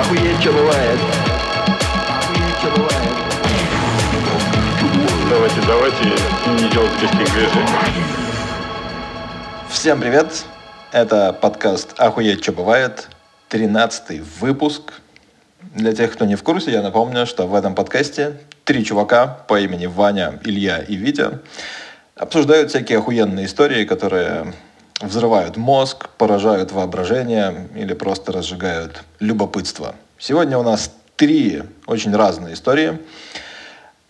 Охуеть, что бывает. Охуеть, что бывает. Давайте, давайте не делать лишних движений. Всем привет! Это подкаст «Охуеть, что бывает?» 13 выпуск. Для тех, кто не в курсе, я напомню, что в этом подкасте три чувака по имени Ваня, Илья и Витя обсуждают всякие охуенные истории, которые взрывают мозг, поражают воображение или просто разжигают любопытство. Сегодня у нас три очень разные истории.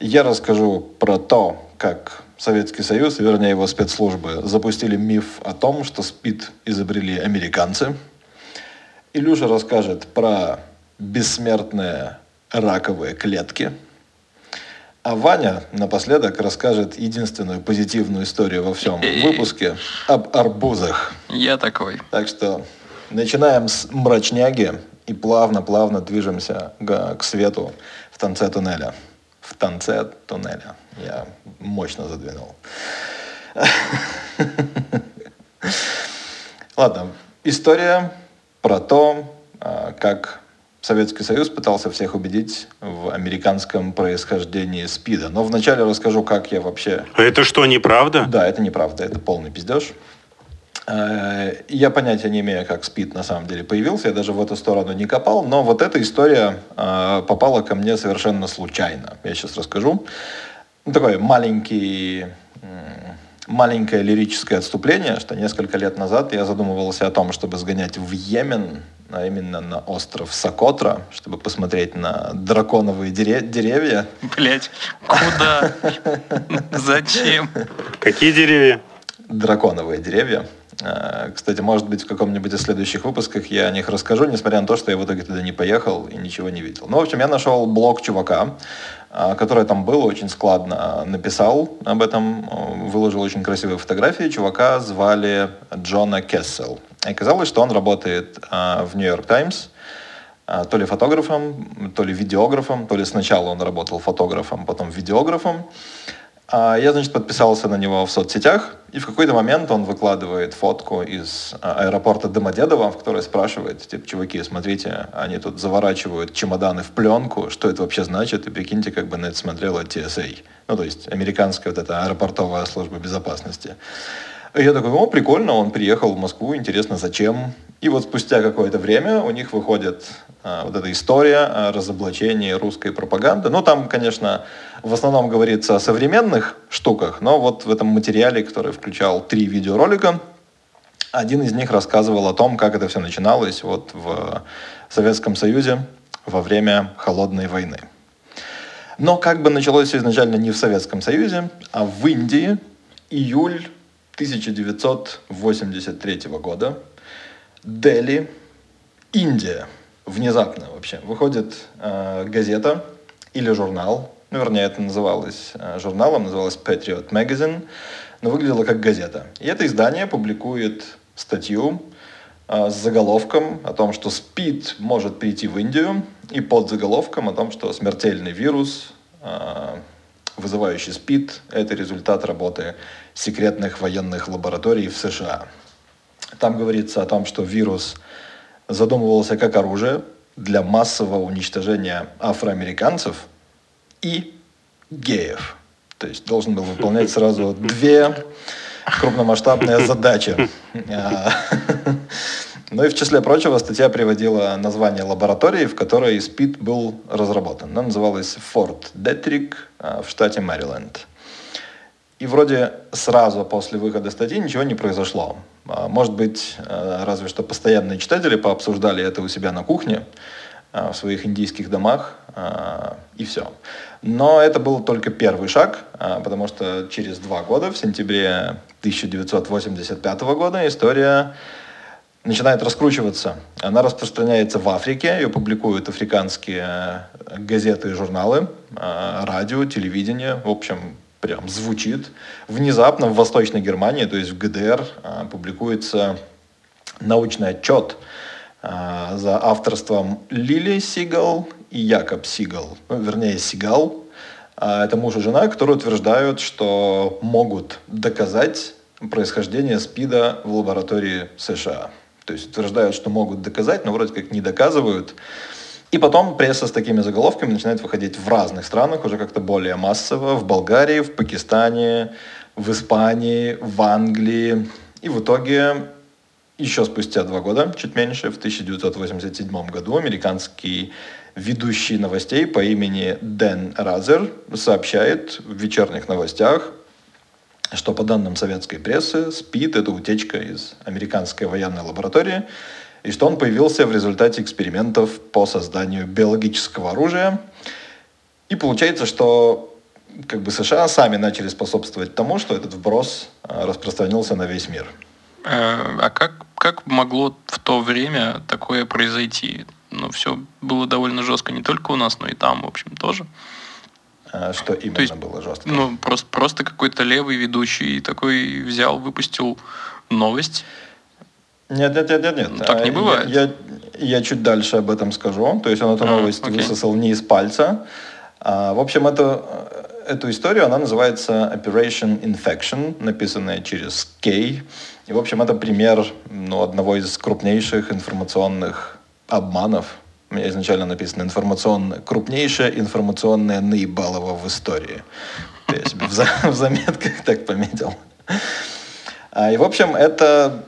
Я расскажу про то, как Советский Союз, вернее его спецслужбы, запустили миф о том, что СПИД изобрели американцы. Илюша расскажет про бессмертные раковые клетки. А Ваня напоследок расскажет единственную позитивную историю во всем выпуске об арбузах. Я такой. Так что начинаем с мрачняги и плавно-плавно движемся к, свету в конце туннеля. В конце туннеля. Я мощно задвинул. Ладно, история про то, а, как Советский Союз пытался всех убедить в американском происхождении СПИДа. Но вначале расскажу, как я вообще... Это что, неправда? Да, это неправда, это полный пиздеж. Э, Я понятия не имею, как СПИД на самом деле появился, я даже в эту сторону не копал, но вот эта история э, попала ко мне совершенно случайно. Я сейчас расскажу. Такой маленький, маленькое лирическое отступление, что несколько лет назад я задумывался о том, чтобы сгонять в Йемен, а именно на остров Сокотра, чтобы посмотреть на драконовые дере- деревья. Блять, куда? Зачем? Какие деревья? драконовые деревья. Э, Кстати, может быть, в каком-нибудь из следующих выпусках я о них расскажу, несмотря на то, что я в итоге туда не поехал и ничего не видел. Ну, в общем, я нашел блог чувака, э, который там был, очень складно написал об этом, э, выложил очень красивые фотографии. Чувака звали Джона Кессел. И оказалось, что он работает в Нью-Йорк Таймс, а, то ли фотографом, то ли видеографом, то ли сначала он работал фотографом, потом видеографом. А Я, значит, подписался на него в соцсетях, и в какой-то момент он выкладывает фотку из а, аэропорта Домодедово, в которой спрашивает, типа, чуваки, смотрите, они тут заворачивают чемоданы в пленку, что это вообще значит, и прикиньте, как бы на это смотрела TSA, ну, то есть американская вот эта аэропортовая служба безопасности. И я такой, о, прикольно, он приехал в Москву, интересно, зачем? И вот спустя какое-то время у них выходит а, вот эта история о разоблачении русской пропаганды. Ну, там, конечно, в основном говорится о современных штуках, но вот в этом материале, который включал три видеоролика, один из них рассказывал о том, как это все начиналось вот в Советском Союзе во время Холодной войны. Но как бы началось все изначально не в Советском Союзе, а в Индии, июль 1983 года, Дели, Индия. Внезапно вообще. Выходит э, газета или журнал, ну, вернее, это называлось э, журналом, называлось Patriot Magazine, но выглядело как газета. И это издание публикует статью э, с заголовком о том, что СПИД может прийти в Индию, и под заголовком о том, что смертельный вирус, э, вызывающий СПИД, это результат работы секретных военных лабораторий в США. Там говорится о том, что вирус задумывался как оружие для массового уничтожения афроамериканцев и геев. То есть должен был выполнять сразу две крупномасштабные задачи. А, Ну и в числе прочего статья приводила название лаборатории, в которой СПИД был разработан. Она называлась Форт Детрик а, в штате Мэриленд. И вроде сразу после выхода статьи ничего не произошло. А, Может быть, э, разве что постоянные читатели пообсуждали это у себя на кухне, а, в своих индийских домах, а, и все. Но это был только первый шаг, потому что через два года, в сентябре 1985 года, история начинает раскручиваться. Она распространяется в Африке, ее публикуют африканские э, газеты и журналы, э, радио, телевидение, в общем, прям звучит. Внезапно в Восточной Германии, то есть в ГДР, э, публикуется научный отчет э, за авторством Лили Сигал и Якоб Сигал, ну, вернее, Сигал. А Это муж и жена, которые утверждают, что могут доказать происхождение СПИДа в лаборатории США. То есть утверждают, что могут доказать, но вроде как не доказывают. И потом пресса с такими заголовками начинает выходить в разных странах, уже как-то более массово, в Болгарии, в Пакистане, в Испании, в Англии. И в итоге еще спустя два года, чуть меньше, в 1987 году, американский ведущий новостей по имени Дэн Разер сообщает в вечерних новостях, что по данным советской прессы, СПИД – это утечка из американской военной лаборатории, и что он появился в результате экспериментов по созданию биологического оружия. И получается, что как бы США сами начали способствовать тому, что этот вброс а, распространился на весь мир. Э, А как, как могло в то время такое произойти? Ну, все было довольно жестко не только у нас, но и там, в общем, тоже. А, Что именно есть, было жестко? Ну, просто, просто какой-то левый ведущий такой взял, выпустил новость. Нет, нет, нет, нет, нет. Ну, так не А, бывает. Я, я, я чуть дальше об этом скажу. То есть он эту А, новость окей. высосал не из пальца. А, в общем, это, эту историю, она называется Operation Infection, написанная через K. И, в общем, это пример ну, одного из крупнейших информационных обманов. У меня изначально написано информационное, крупнейшее информационное наебалово в истории. В, за- в заметках так пометил. А, И, в общем, это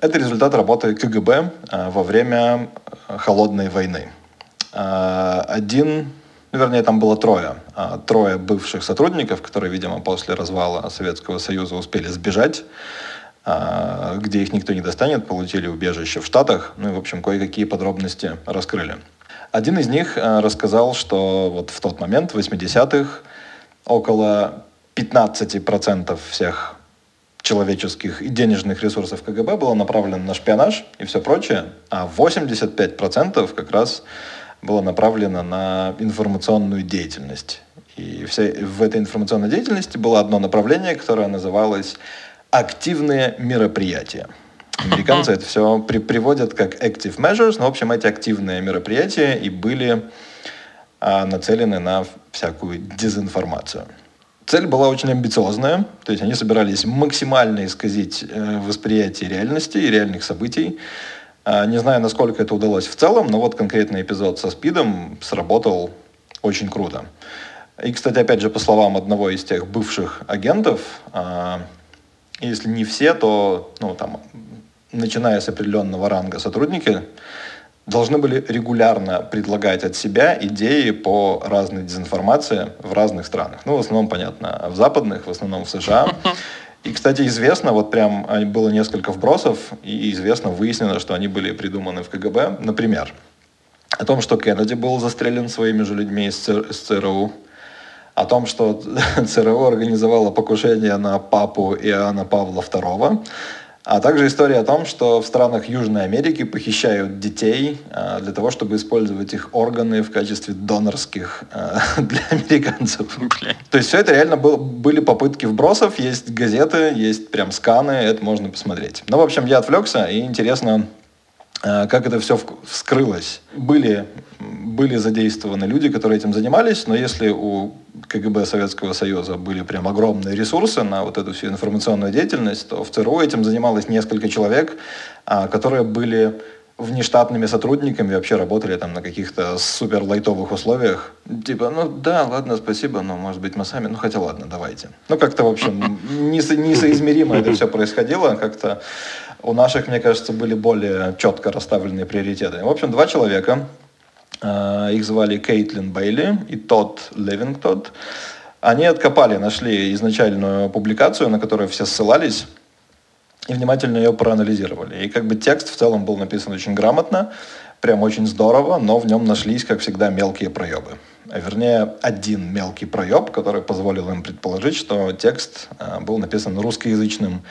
это результат работы КГБ а, во время а, холодной войны. А, Один, ну, вернее, там было трое. Трое бывших сотрудников, которые, видимо, после развала Советского Союза успели сбежать, где их никто не достанет, получили убежище в Штатах, ну и, в общем, кое-какие подробности раскрыли. Один из них рассказал, что вот в тот момент, в 80-х, около 15% всех человеческих и денежных ресурсов КГБ было направлено на шпионаж и все прочее, а 85% как раз было направлено на информационную деятельность. И вся, в этой информационной деятельности было одно направление, которое называлось «активные мероприятия». Американцы это все при, приводят как active measures, но, в общем, эти активные мероприятия и были а, нацелены на всякую дезинформацию. Цель была очень амбициозная, то есть они собирались максимально исказить э, восприятие реальности и реальных событий. А, Не знаю, насколько это удалось в целом, но вот конкретный эпизод со СПИДом сработал очень круто. И, кстати, опять же, по словам одного из тех бывших агентов, а, если не все, то, ну, там, начиная с определенного ранга сотрудники должны были регулярно предлагать от себя идеи по разной дезинформации в разных странах. Ну, в основном, понятно, в западных, в основном в США. И, кстати, известно, вот прям а, было несколько вбросов, и известно, выяснено, что они были придуманы в КГБ. Например, о том, что Кеннеди был застрелен своими же людьми из, ЦР из ЦРУ, о том, что ЦРУ организовало покушение на папу Иоанна Павла II, а также история о том, что в странах Южной Америки похищают детей а, для того, чтобы использовать их органы в качестве донорских а, для американцев. Бля. То есть все это реально был- были попытки вбросов, есть газеты, есть прям сканы, это можно посмотреть. Ну, в общем, я отвлекся, и интересно, как это все вскрылось. Были, были задействованы люди, которые этим занимались, но если у КГБ Советского Союза были прям огромные ресурсы на вот эту всю информационную деятельность, то в ЦРУ этим занималось несколько человек, а, которые были внештатными сотрудниками, вообще работали там на каких-то супер лайтовых условиях. Типа, ну да, ладно, спасибо, но может быть мы сами, ну хотя ладно, давайте. Ну как-то, в общем, несо- несоизмеримо это все происходило, как-то у наших, мне кажется, были более четко расставленные приоритеты. В общем, два человека, а, их звали Кейтлин Бейли и Тодд Левингтон. Они откопали, нашли изначальную публикацию, на которую все ссылались, и внимательно ее проанализировали. И как бы текст в целом был написан очень грамотно, прям очень здорово, но в нем нашлись, как всегда, мелкие проебы. А Вернее, один мелкий проеб, который позволил им предположить, что текст а, был написан русскоязычным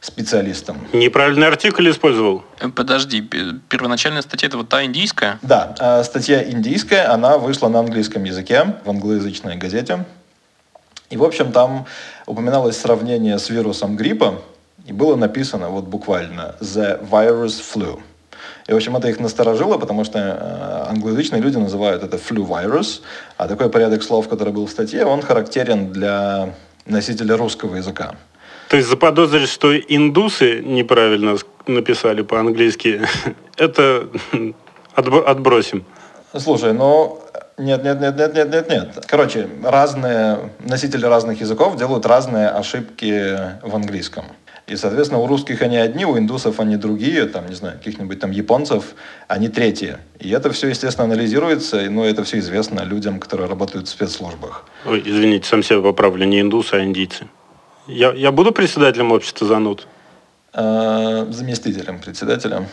специалистом. Неправильный артикль использовал? Э, Подожди, пе- первоначальная статья это вот та индийская? Да, а, статья индийская, она вышла на английском языке в англоязычной газете. И, в общем, там упоминалось сравнение с вирусом гриппа, и было написано вот буквально «the virus flu». И, в общем, это их насторожило, потому что э, англоязычные люди называют это flu virus, а такой порядок слов, который был в статье, он характерен для носителя русского языка. То есть заподозрить, что индусы неправильно написали по-английски, это отб- отбросим. Слушай, ну нет, нет, нет, нет, нет, нет, нет. Короче, разные носители разных языков делают разные ошибки в английском. И, соответственно, у русских они одни, у индусов они другие, там, не знаю, каких-нибудь там японцев, они третьи. И это все, естественно, анализируется, ну, это все известно людям, которые работают в спецслужбах. Ой, извините, сам себя поправлю, не индусы, а индийцы. Я, я буду председателем общества зануд? Э, заместителем председателя.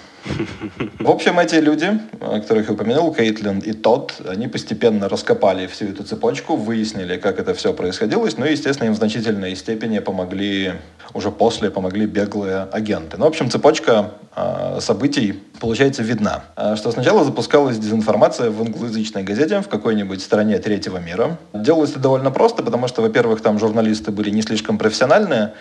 В общем, эти люди, которых я упомянул, Кейтлин и Тодд, они постепенно раскопали всю эту цепочку, выяснили, как это все происходило, ну естественно, им в значительной степени помогли, уже после помогли беглые агенты. Ну, в общем, цепочка э, событий, получается, видна. Э, что сначала запускалась дезинформация в англоязычной газете в какой-нибудь стране третьего мира. Делалось это довольно просто, потому что, во-первых, там журналисты были не слишком профессиональные,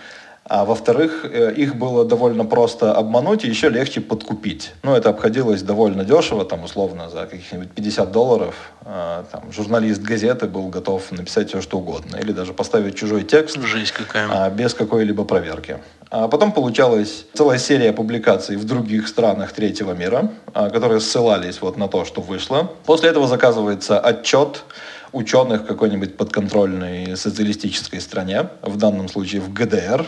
а во-вторых, э, их было довольно просто обмануть и еще легче подкупить. Ну, это обходилось довольно дешево, там, условно, за каких-нибудь 50 долларов. А, там, журналист газеты был готов написать все, что угодно. Или даже поставить чужой текст. Жесть какая. А, без какой-либо проверки. А потом получалась целая серия публикаций в других странах третьего мира, а, которые ссылались вот на то, что вышло. После этого заказывается отчет ученых какой-нибудь подконтрольной социалистической стране, в данном случае в ГДР,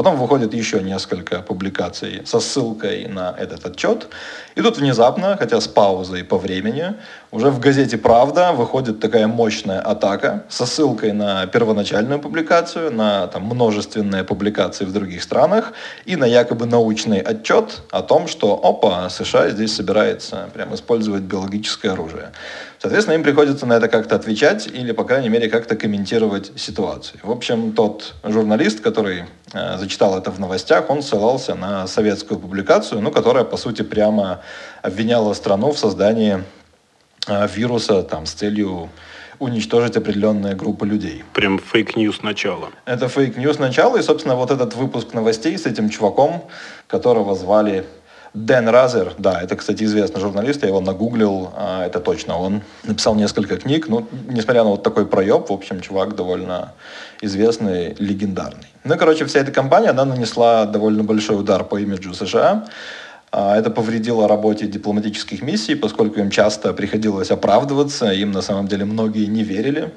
Потом выходит еще несколько публикаций со ссылкой на этот отчет. И тут внезапно, хотя с паузой по времени, уже в газете «Правда» выходит такая мощная атака со ссылкой на первоначальную публикацию, на там, множественные публикации в других странах и на якобы научный отчет о том, что, опа, США здесь собирается прям использовать биологическое оружие. Соответственно, им приходится на это как-то отвечать или, по крайней мере, как-то комментировать ситуацию. В общем, тот журналист, который э, зачитал это в новостях, он ссылался на советскую публикацию, ну, которая, по сути, прямо обвиняла страну в создании э, вируса там, с целью уничтожить определенные группы людей. Прям fake news начала. Это fake news начала, и, собственно, вот этот выпуск новостей с этим чуваком, которого звали Дэн Разер, да, это, кстати, известный журналист, я его нагуглил, а, это точно он. Написал несколько книг, ну, несмотря на вот такой проеб, в общем, чувак довольно известный, легендарный. Ну, короче, вся эта компания, она нанесла довольно большой удар по имиджу США. А, это повредило работе дипломатических миссий, поскольку им часто приходилось оправдываться, им на самом деле многие не верили.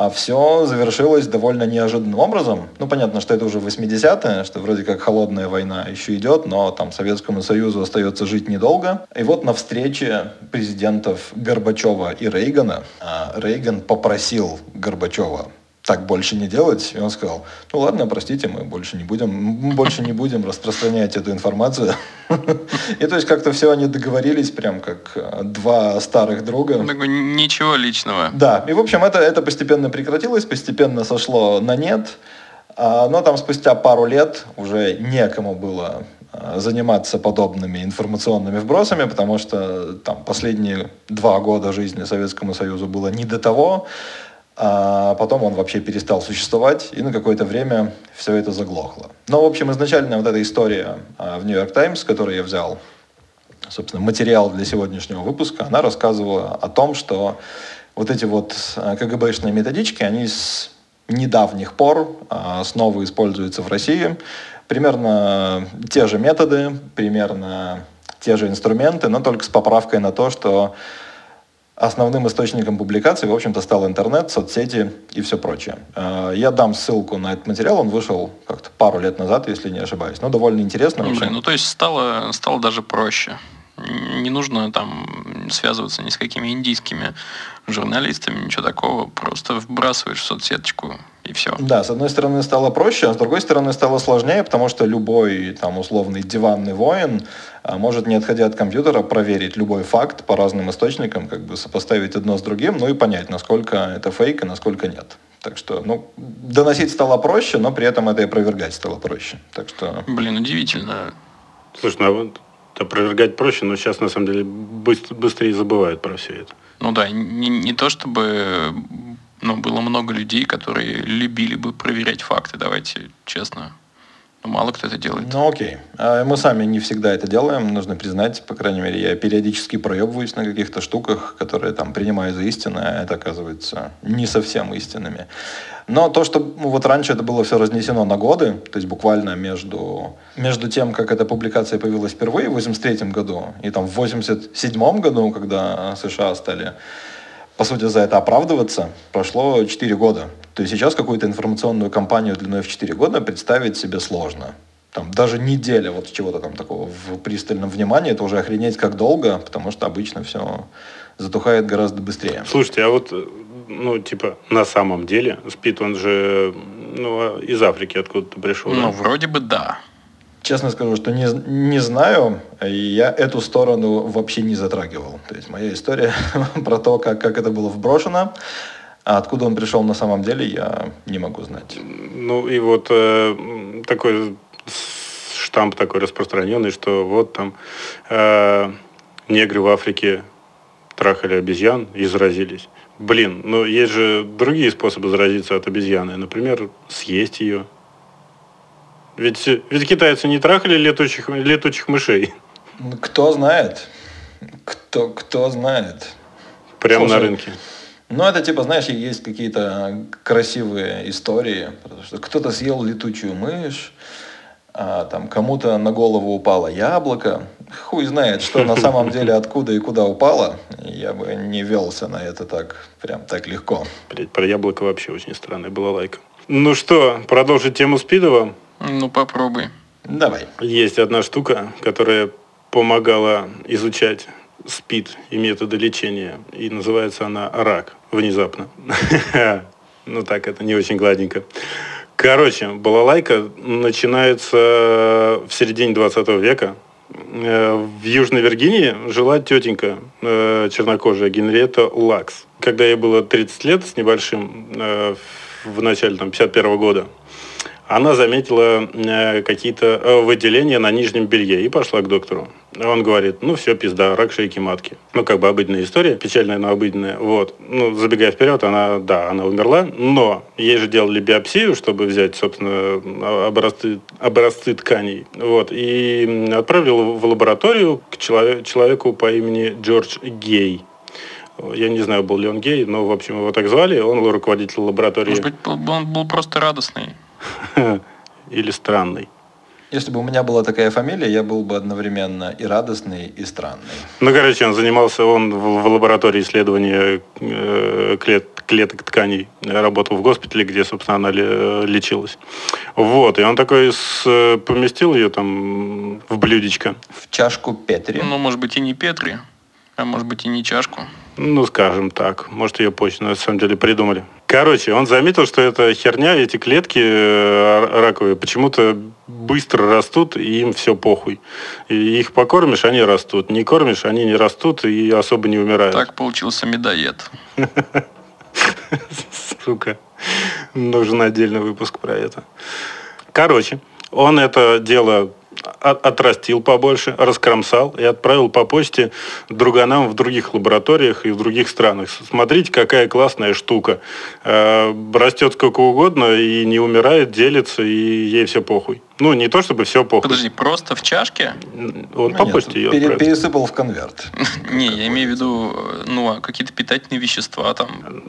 А все завершилось довольно неожиданным образом. Ну, понятно, что это уже 80-е, что вроде как холодная война еще идет, но там Советскому Союзу остается жить недолго. И вот на встрече президентов Горбачева и Рейгана а, Рейган попросил Горбачева так больше не делать. И он сказал, ну ладно, простите, мы больше не будем, мы больше не будем распространять эту информацию. И то есть как-то все они договорились, прям как э, два старых друга. Ничего личного. Да, и в общем это, это постепенно прекратилось, постепенно сошло на нет. А, но там спустя пару лет уже некому было э, заниматься подобными информационными вбросами, потому что там последние два года жизни Советскому Союзу было не до того а потом он вообще перестал существовать, и на какое-то время все это заглохло. Но, в общем, изначально вот эта история а, в «Нью-Йорк Таймс», которую я взял, собственно, материал для сегодняшнего выпуска, она рассказывала о том, что вот эти вот а, КГБшные методички, они с недавних пор а, снова используются в России. Примерно те же методы, примерно те же инструменты, но только с поправкой на то, что Основным источником публикации, в общем-то, стал интернет, соцсети и все прочее. Э, я дам ссылку на этот материал, он вышел как-то пару лет назад, если не ошибаюсь. Но довольно интересно. Ну, блин, ну то есть стало, стало даже проще. Не нужно там связываться ни с какими индийскими журналистами, ничего такого. Просто вбрасываешь в соцсеточку и все. Да, с одной стороны стало проще, а с другой стороны стало сложнее, потому что любой там условный диванный воин а, может, не отходя от компьютера, проверить любой факт по разным источникам, как бы сопоставить одно с другим, ну и понять, насколько это фейк и насколько нет. Так что, ну, доносить стало проще, но при этом это и опровергать стало проще. Так что... Блин, удивительно. Слушай, ну, а вот опровергать проще, но сейчас, на самом деле, быстр, быстрее забывают про все это. Ну да, не, не то чтобы ну, было много людей, которые любили бы проверять факты, давайте честно. Ну, мало кто это делает. Ну окей. А Мы сами не всегда это делаем, нужно признать. По крайней мере, я периодически проебываюсь на каких-то штуках, которые там принимаю за истинное, а это оказывается не совсем истинными. Но то, что ну, вот раньше это было все разнесено на годы, то есть буквально между, между тем, как эта публикация появилась впервые в 83 году и там в 87 году, когда США стали по сути, за это оправдываться, прошло 4 года. То есть сейчас какую-то информационную кампанию длиной в 4 года представить себе сложно. Там даже неделя вот чего-то там такого в пристальном внимании, это уже охренеть как долго, потому что обычно все затухает гораздо быстрее. Слушайте, а вот, э, ну, типа, на самом деле, Спит, он же, ну, а из Африки откуда-то пришел, Ну, да? вроде бы да. Честно скажу, что не, не знаю, и я эту сторону вообще не затрагивал. То есть моя история про то, как, как это было вброшено, а откуда он пришел на самом деле, я не могу знать. Ну, и вот э, такой штамп такой распространенный, что вот там э, негры в Африке трахали обезьян и заразились. Блин, ну есть же другие способы заразиться от обезьяны. Например, съесть ее. Ведь, ведь китайцы не трахали летучих, летучих мышей Кто знает? Кто, кто знает? прямо на Слушай, рынке. Ну, это типа, знаешь, есть какие-то красивые истории, потому что кто-то съел летучую мышь, а там кому-то на голову упало яблоко. Хуй знает, что на самом деле откуда и куда упало. Я бы не велся на это так, прям так легко. Блядь, про яблоко вообще очень странная была лайка. Ну что, продолжить тему Спидова? Ну, попробуй. Давай. Есть одна штука, которая помогала изучать СПИД и методы лечения. И называется она рак внезапно. Ну так, это не очень гладенько. Короче, балалайка начинается в середине 20 века. Э, В Южной Виргинии жила тетенька э, чернокожая Генриетта Лакс. Когда ей было 30 лет с небольшим, э, в начале там, 51 года, она заметила э, какие-то э, выделения на нижнем белье и пошла к доктору. Он говорит, ну все, пизда, рак шейки матки. Ну, как бы обыденная история, печальная, но обыденная. Вот. Ну, забегая вперед, она, да, она умерла, но ей же делали биопсию, чтобы взять, собственно, образцы, образцы тканей. Вот. И м, отправили в лабораторию к челове- человеку по имени Джордж Гей. Я не знаю, был ли он гей, но, в общем, его так звали. Он был руководитель лаборатории. Может быть, он был просто радостный. Или странный. Если бы у меня была такая фамилия, я был бы одновременно и радостный, и странный. Ну, короче, он занимался, он в, в лаборатории исследования э, клет- клеток тканей, работал в госпитале, где, собственно, она ле- лечилась. Вот, и он такой с- поместил ее там в блюдечко. В чашку Петри. Ну, может быть, и не Петри, а может быть, и не чашку. Ну, скажем так. Может, ее почту на самом деле придумали. Короче, он заметил, что эта херня, эти клетки э, раковые почему-то быстро растут, и им все похуй. И их покормишь, они растут. Не кормишь, они не растут и особо не умирают. Так получился медоед. Сука. Нужен отдельный выпуск про это. Короче, он это дело отрастил побольше, раскромсал и отправил по почте друганам в других лабораториях и в других странах. Смотрите, какая классная штука. Э, Растет сколько угодно и не умирает, делится, и ей все похуй. Ну, не то чтобы все похуй. Подожди, просто в чашке? Он по почте ее пере- пересыпал в конверт. Не, я имею в виду, ну, а какие-то питательные вещества там.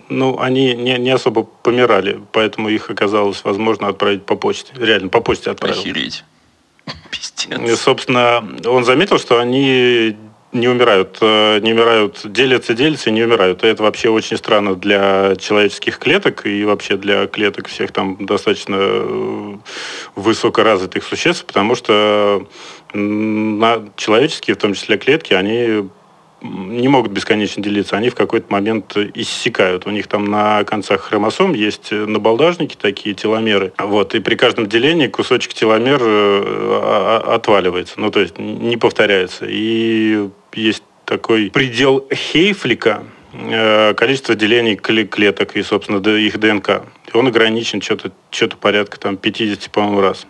Ну, они не, не особо помирали, поэтому их оказалось возможно отправить по почте. Реально, по почте отправил. Охереть. И, Пиздец. собственно, он заметил, что они не умирают, э, не умирают, делятся, делятся и не умирают. И это вообще очень странно для человеческих клеток и вообще для клеток всех там достаточно э, высокоразвитых существ, потому что на человеческие, в том числе клетки, они не могут бесконечно делиться, они в какой-то момент иссякают. У них там на концах хромосом есть набалдажники такие, теломеры. Вот, и при каждом делении кусочек теломер э, а- а- отваливается, ну, то есть не повторяется. И есть такой предел Хейфлика, э, количество делений кле- клеток и, собственно, их ДНК. Он ограничен что-то что порядка там 50, по-моему, раз.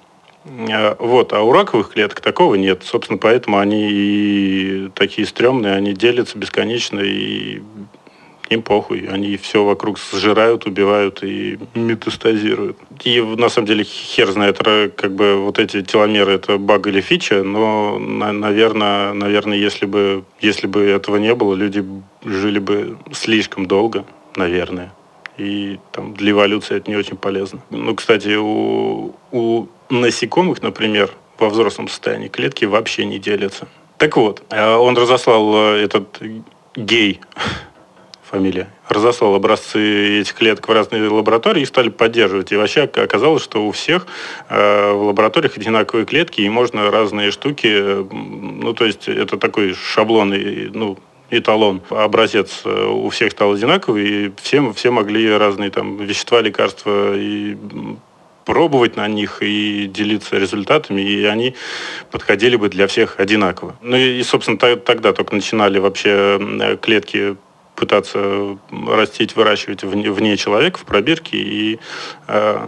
Э, Вот, а у раковых клеток такого нет. Собственно, поэтому они и такие стрёмные, они делятся бесконечно и им похуй. Они все вокруг сжирают, убивают и метастазируют. И на самом деле хер знает, как бы вот эти теломеры это баг или фича, но, наверное, наверное, если бы, если бы этого не было, люди жили бы слишком долго, наверное. И там для эволюции это не очень полезно. Ну, кстати, у, у насекомых, например, во взрослом состоянии клетки вообще не делятся. Так вот, э, он разослал э, этот гей фамилия, разослал образцы этих клеток в разные лаборатории и стали поддерживать. И вообще оказалось, что у всех э, в лабораториях одинаковые клетки, и можно разные штуки, ну, то есть это такой шаблонный, ну, эталон, образец у всех стал одинаковый, и все, все могли разные там вещества, лекарства и пробовать на них и делиться результатами, и они подходили бы для всех одинаково. Ну и, собственно, тогда только начинали вообще клетки пытаться растить, выращивать вне человека, в пробирке, и э,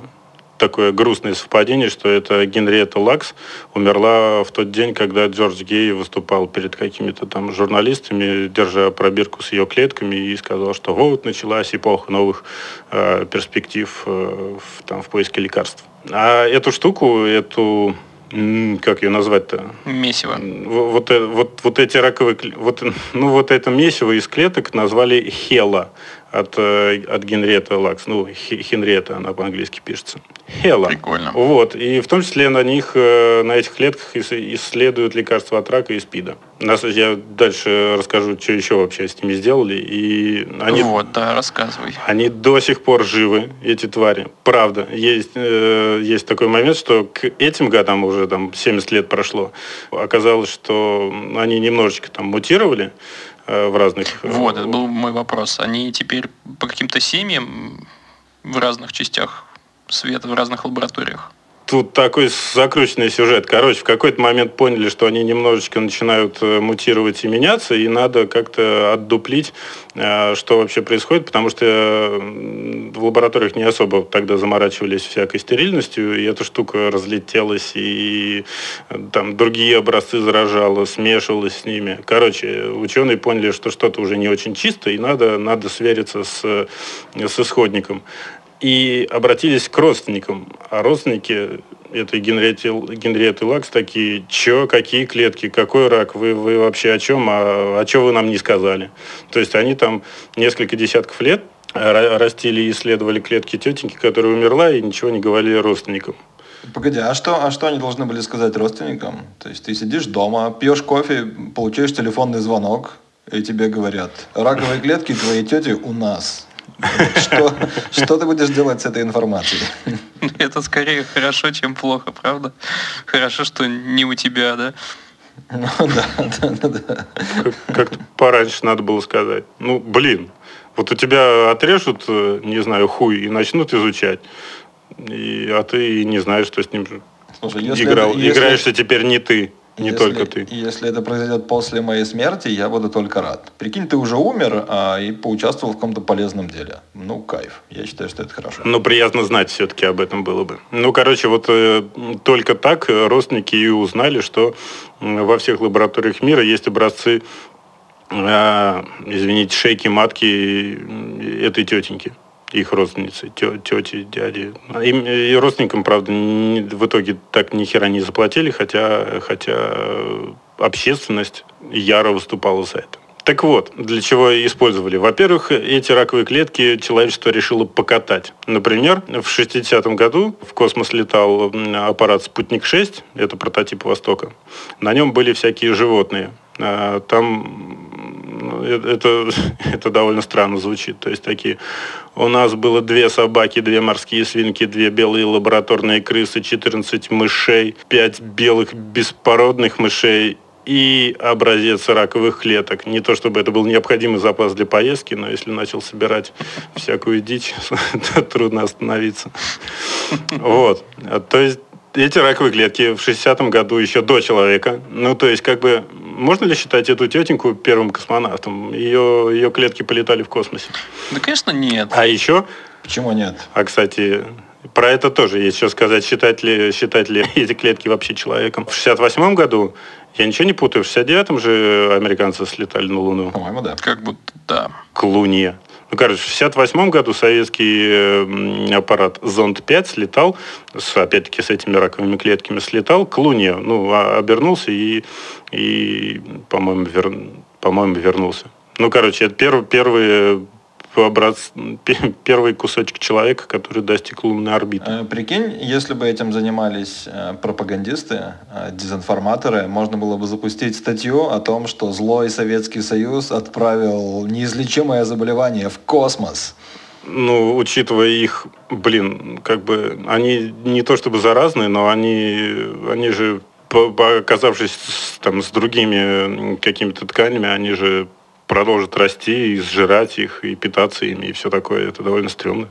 такое грустное совпадение, что это Генриетта Лакс умерла в тот день, когда Джордж Гей выступал перед какими-то там журналистами, держа пробирку с ее клетками и сказал, что вот началась эпоха новых э, перспектив э, в, там, в поиске лекарств. А эту штуку, эту как ее назвать-то? Месиво. Вот, вот, вот, вот эти раковые, вот, ну вот это месиво из клеток назвали хела от, э, от Генриетта Лакс. Ну, Хенриетта она по-английски пишется. Хела. Прикольно. Вот. И в том числе на них, э, на этих клетках исследуют лекарства от рака и СПИДа. Нас, я дальше расскажу, что еще вообще с ними сделали. И они, вот, да, рассказывай. Они до сих пор живы, эти твари. Правда. Есть, э, есть такой момент, что к этим годам уже там 70 лет прошло. Оказалось, что они немножечко там мутировали в разных... Э, вот, это был мой вопрос. Они теперь по каким-то семьям в разных частях света, в разных лабораториях? Тут такой закрученный сюжет. Короче, в какой-то момент поняли, что они немножечко начинают э, мутировать и меняться, и надо как-то отдуплить, э, что вообще происходит, потому что в лабораториях не особо тогда заморачивались всякой стерильностью, и эта штука разлетелась, и э, там другие образцы заражала, смешивалась с ними. Короче, ученые поняли, что что-то уже не очень чисто, и надо, надо свериться с, с исходником и обратились к родственникам. А родственники этой Генриетты, Генриетты Лакс такие, чё, какие клетки, какой рак, вы, вы вообще о чем, а, а что вы нам не сказали? То есть они там несколько десятков лет растили и исследовали клетки тетеньки, которая умерла, и ничего не говорили родственникам. Погоди, а что, а что они должны были сказать родственникам? То есть ты сидишь дома, пьешь кофе, получаешь телефонный звонок, и тебе говорят, раковые клетки твоей тети у нас. Что, что ты будешь делать с этой информацией? Это скорее хорошо, чем плохо, правда? Хорошо, что не у тебя, да? Ну да, да, да. да. Как-то пораньше надо было сказать. Ну, блин, вот у тебя отрежут, э, не знаю, хуй и начнут изучать. И, а ты не знаешь, что с ним Слушай, если играл. Это, если... Играешься теперь не ты. Не если, только ты. Если это произойдет после моей смерти, я буду только рад. Прикинь, ты уже умер а, и поучаствовал в каком-то полезном деле. Ну, кайф. Я считаю, что это хорошо. Ну, приятно знать все-таки об этом было бы. Ну, короче, вот э, только так родственники и узнали, что во всех лабораториях мира есть образцы, э, извините, шейки матки этой тетеньки их родственницы, тети, дяди. Им, и родственникам, правда, не, в итоге так ни хера не заплатили, хотя, хотя общественность яро выступала за это. Так вот, для чего использовали? Во-первых, эти раковые клетки человечество решило покатать. Например, в 60-м году в космос летал аппарат «Спутник-6», это прототип Востока. На нем были всякие животные. А, там это, это довольно странно звучит. То есть такие... У нас было две собаки, две морские свинки, две белые лабораторные крысы, 14 мышей, 5 белых беспородных мышей и образец раковых клеток. Не то чтобы это был необходимый запас для поездки, но если начал собирать всякую дичь, то трудно остановиться. Вот. То есть эти раковые клетки в 60-м году еще до человека. Ну, то есть, как бы, можно ли считать эту тетеньку первым космонавтом? Ее, ее клетки полетали в космосе. Да, конечно, нет. А еще... Почему нет? А, кстати, про это тоже есть что сказать, считать ли, считать ли эти клетки вообще человеком. В 68 году Я ничего не путаю. В 69-м же американцы слетали на Луну. По-моему, да. Как будто, да. К Луне. Ну, короче, в 68 году советский э, аппарат «Зонд-5» слетал, с, опять-таки с этими раковыми клетками, слетал к Луне. Ну, а- обернулся и, и по-моему, вер... по-моему, вернулся. Ну, короче, это первый, первый, образ... пе- первый кусочек человека, который достиг лунной орбиты. Э, Прикинь, если бы этим занимались э, пропагандисты, э, дезинформаторы, можно было бы запустить статью о том, что злой Советский Союз отправил неизлечимое заболевание в космос. Ну, учитывая их, блин, как бы они не то чтобы заразные, но они, они же, оказавшись там с другими какими-то тканями, они же продолжат расти и сжирать их, и питаться ими, и все такое. Это довольно стрёмно.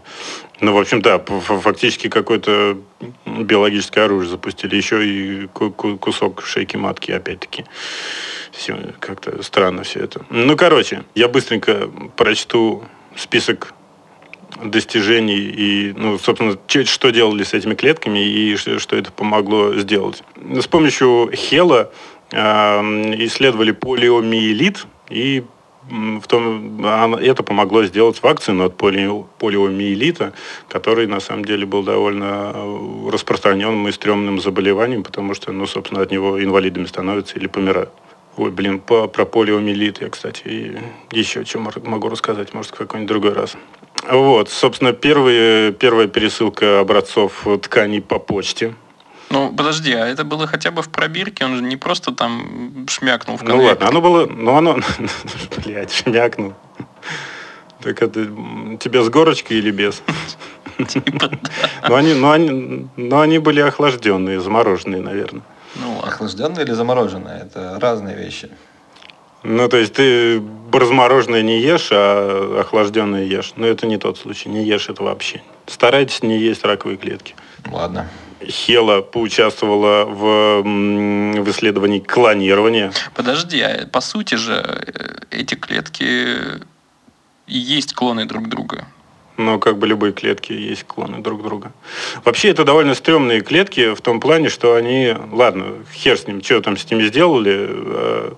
Ну, в общем, да, фактически какое-то биологическое оружие запустили. Еще и ку- ку- кусок шейки матки, опять-таки. Все, как-то странно все это. Ну, короче, я быстренько прочту список достижений и, ну, собственно, что делали с этими клетками и что, это помогло сделать. С помощью Хела э, исследовали полиомиелит и в том, это помогло сделать вакцину от полио- полиомиелита, который на самом деле был довольно э, распространенным и стрёмным заболеванием, потому что, ну, собственно, от него инвалидами становятся или помирают. Ой, блин, по, про полиомиелит я, кстати, еще что могу рассказать, может, в какой-нибудь другой раз. Вот, собственно, первые, первая пересылка образцов тканей по почте. Ну, подожди, а это было хотя бы в пробирке? Он же не просто там шмякнул в Ну конверт. ладно, оно было, ну оно, блядь, шмякнул. Так это тебе с горочкой или без? Типа, да. Ну они, ну они, ну они были охлажденные, замороженные, наверное. Ну ладно. Охлажденное или замороженное? Это разные вещи. Ну, то есть ты размороженное не ешь, а охлажденное ешь. Но это не тот случай, не ешь это вообще. Старайтесь не есть раковые клетки. Ладно. Хела поучаствовала в, в исследовании клонирования. Подожди, а по сути же э, эти клетки и есть клоны друг друга. Но как бы любые клетки есть клоны друг друга. Вообще это довольно стрёмные клетки в том плане, что они... Ладно, хер с ним, что там с ними сделали. э,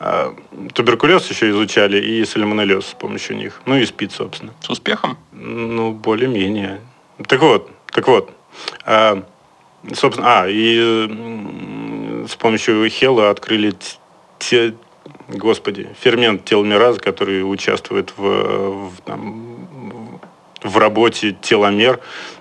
э, Туберкулез еще изучали и сальмонеллез с помощью них. Ну и спид, собственно. С успехом? Ну, более-менее. Так вот, так вот. А, собственно, а, и с помощью Хела открыли те, господи, фермент теломеразы, который участвует в, в, там, в работе теломер,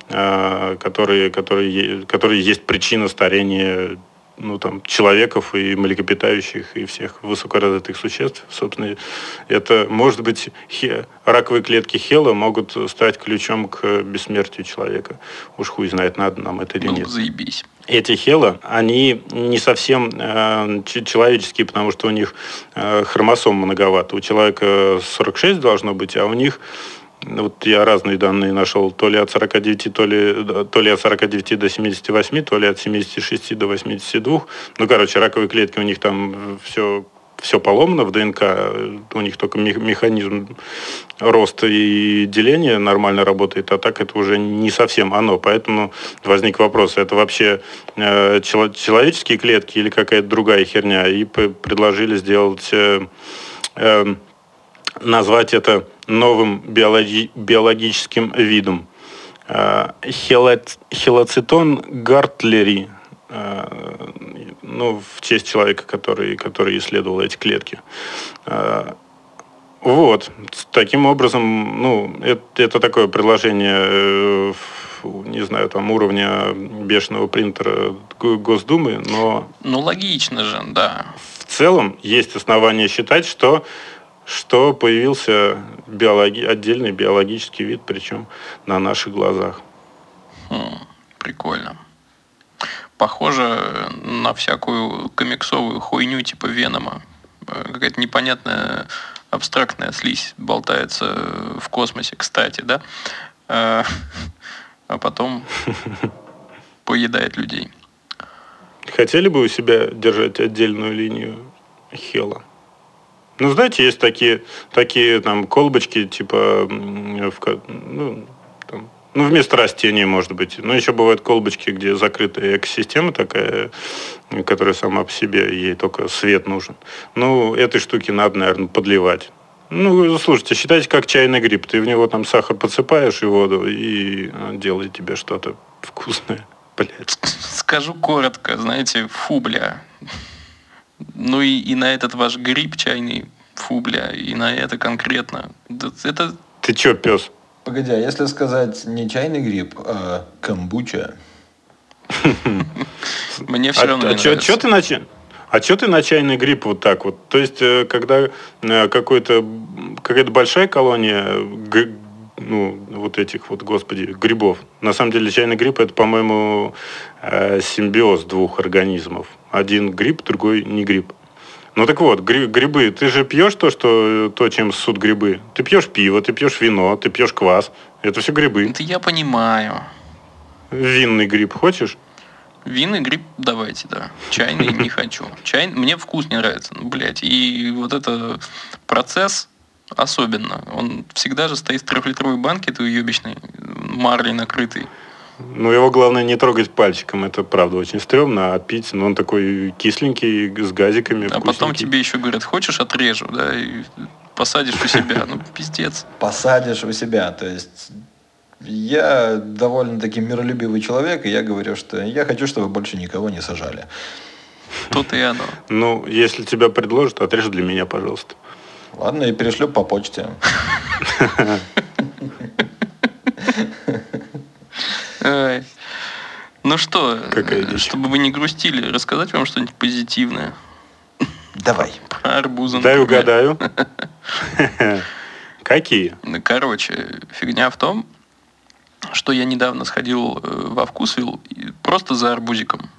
а, которые, е- которые есть причина старения ну, там, человеков и млекопитающих, и всех высокоразвитых существ. Собственно, это, может быть, хе- раковые клетки Хела могут стать ключом к бессмертию человека. Уж хуй знает, надо нам это или Было нет заебись. эти хела, они не совсем э, человеческие, потому что у них э, хромосом многовато. У человека 46 должно быть, а у них ну, вот я разные данные нашел, то ли от 49, то ли, то ли от 49 до 78, то ли от 76 до 82. Ну, короче, раковые клетки у них там все все поломано в ДНК, у них только мех- механизм роста и деления нормально работает, а так это уже не совсем оно. Поэтому возник вопрос, это вообще э, чело- человеческие клетки или какая-то другая херня? И предложили сделать, э, э, назвать это новым биологи- биологическим видом. Хелат- хелоцитон гартлери, э, ну, в честь человека, который, который исследовал эти клетки. Э, Вот. Таким образом, ну, это, это такое предложение, э, не знаю, там, уровня бешеного принтера Го- Госдумы, но Ну, логично же, да. в целом есть основания считать, что, что появился биологи- отдельный биологический вид, причем на наших глазах. Хм, прикольно. Похоже на всякую комиксовую хуйню типа Венома. Э, Какая-то непонятная абстрактная слизь болтается в космосе, кстати, да? Э, А потом поедает людей. Хотели бы у себя держать отдельную линию Хела? Ну, знаете, есть такие, такие там колбочки, типа, в ну, там, Ну, вместо растения, может быть. Но еще бывают колбочки, где закрытая экосистема такая, которая сама по себе, ей только свет нужен. Ну, этой штуки надо, наверное, подливать. Ну, слушайте, считайте, как чайный гриб. Ты в него там сахар подсыпаешь и воду, и а, делает тебе что-то вкусное. Блять. Скажу коротко, знаете, фу, бля. Ну и, и на этот ваш гриб чайный, фу, бля, и на это конкретно. Это Ты чё, пес? Погоди, а если сказать не чайный гриб, а камбуча? мне все А, равно а чё, ты на чай- А что ты на чайный гриб вот так вот? То есть, э, когда э, какой-то, какая-то большая колония ну, вот этих вот, господи, грибов. На самом деле чайный гриб это, по-моему, э, симбиоз двух организмов. Один гриб, другой не гриб. Ну так вот, гри- грибы, ты же пьешь то, что, то, чем ссут грибы. Ты пьешь пиво, ты пьешь вино, ты пьешь квас. Это все грибы. Это я понимаю. Винный гриб хочешь? Винный гриб давайте, да. Чайный не хочу. Чай... Мне вкус не нравится. Ну, блядь. И вот это процесс особенно. Он всегда же стоит в трехлитровой банке, этой уебищной, марлей накрытый. Ну, его главное не трогать пальчиком. Это правда очень стрёмно, а пить, ну, он такой кисленький, с газиками. А потом тебе еще говорят, хочешь отрежу, да, и посадишь у себя. Ну, пиздец. Посадишь у себя. То есть я довольно-таки миролюбивый человек, и я говорю, что я хочу, чтобы больше никого не сажали. Тут и оно. Ну, если тебя предложат, отрежь для меня, пожалуйста. Ладно, и перешлю по почте. Ну что, э, чтобы вы не грустили, рассказать вам что-нибудь позитивное Давай. про арбузы. Дай угадаю. Какие? Ну, Короче, фигня в том, что я недавно сходил э, во вкусвилл и просто за арбузиком.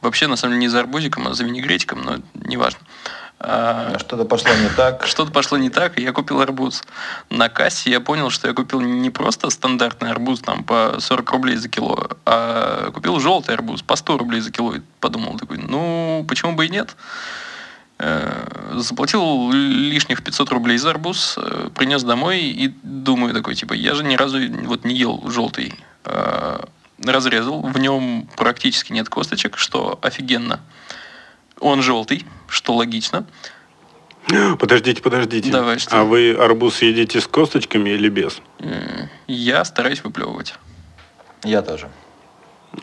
Вообще, на самом деле, не за арбузиком, а за винегретиком, но неважно. А Что-то пошло не так. Что-то пошло не так, и я купил арбуз. На кассе я понял, что я купил не просто стандартный арбуз там по 40 рублей за кило, а купил желтый арбуз по 100 рублей за кило. И подумал такой, ну, почему бы и нет? Э, Заплатил лишних 500 рублей за арбуз, э, принес домой и думаю такой, типа, я же ни разу вот не ел желтый. Э, Разрезал, в нем практически нет косточек, что офигенно. Он желтый, что логично. Подождите, подождите. Давай, что? А вы арбуз едите с косточками или без? Я стараюсь выплевывать. Я тоже.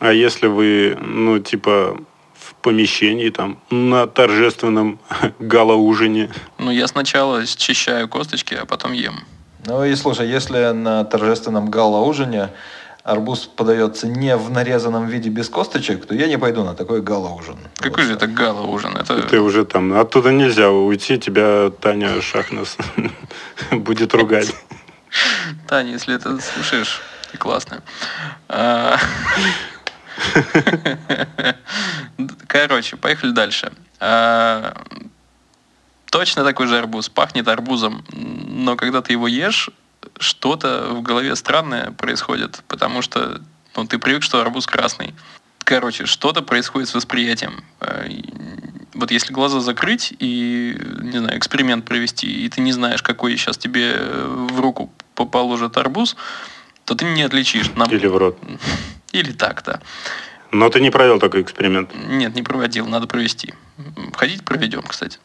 А если вы, ну, типа, в помещении, там, на торжественном гала-ужине, Ну, я сначала счищаю косточки, а потом ем. Ну и слушай, если на торжественном гала-ужине арбуз подается не в нарезанном виде без косточек, то я не пойду на такой гала-ужин. Какой Вот же это гала-ужин? Это... ты уже там, оттуда нельзя уйти, тебя Таня Шахнес будет ругать. Таня, если это слушаешь, ты классная. А, Короче, поехали дальше. А, Точно такой же арбуз. Пахнет арбузом, но когда ты его ешь, что-то в голове странное происходит, потому что ну, ты привык, что арбуз красный. Короче, что-то происходит с восприятием. Э, Вот если глаза закрыть и, не знаю, эксперимент провести, и ты не знаешь, какой сейчас тебе э, в руку по- положат арбуз, то ты не отличишь. Нам- Или в рот. Или так, да. Но ты не провел такой эксперимент. Нет, не проводил, надо провести. Ходить проведем, кстати.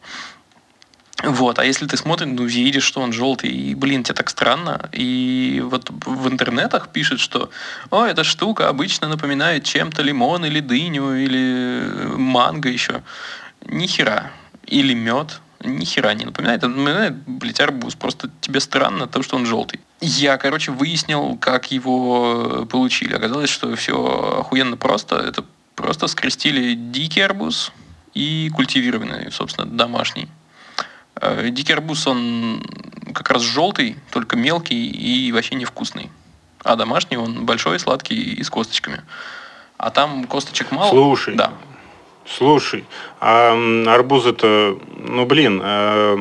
Вот, а если ты смотришь, ну, видишь, что он желтый, и, блин, тебе так странно, и вот в интернетах пишет, что, о, эта штука обычно напоминает чем-то лимон или дыню, или манго еще. Ни хера. Или мед. Ни хера не напоминает. Это напоминает, блядь, арбуз. Просто тебе странно то, что он желтый. Я, короче, выяснил, как его получили. Оказалось, что все охуенно просто. Это просто скрестили дикий арбуз и культивированный, собственно, домашний. Э, Дикий арбуз, он как раз желтый, только мелкий и вообще невкусный. А домашний он большой, сладкий и с косточками. А там косточек мало. Слушай. Да. Слушай, а арбуз это, ну блин, э,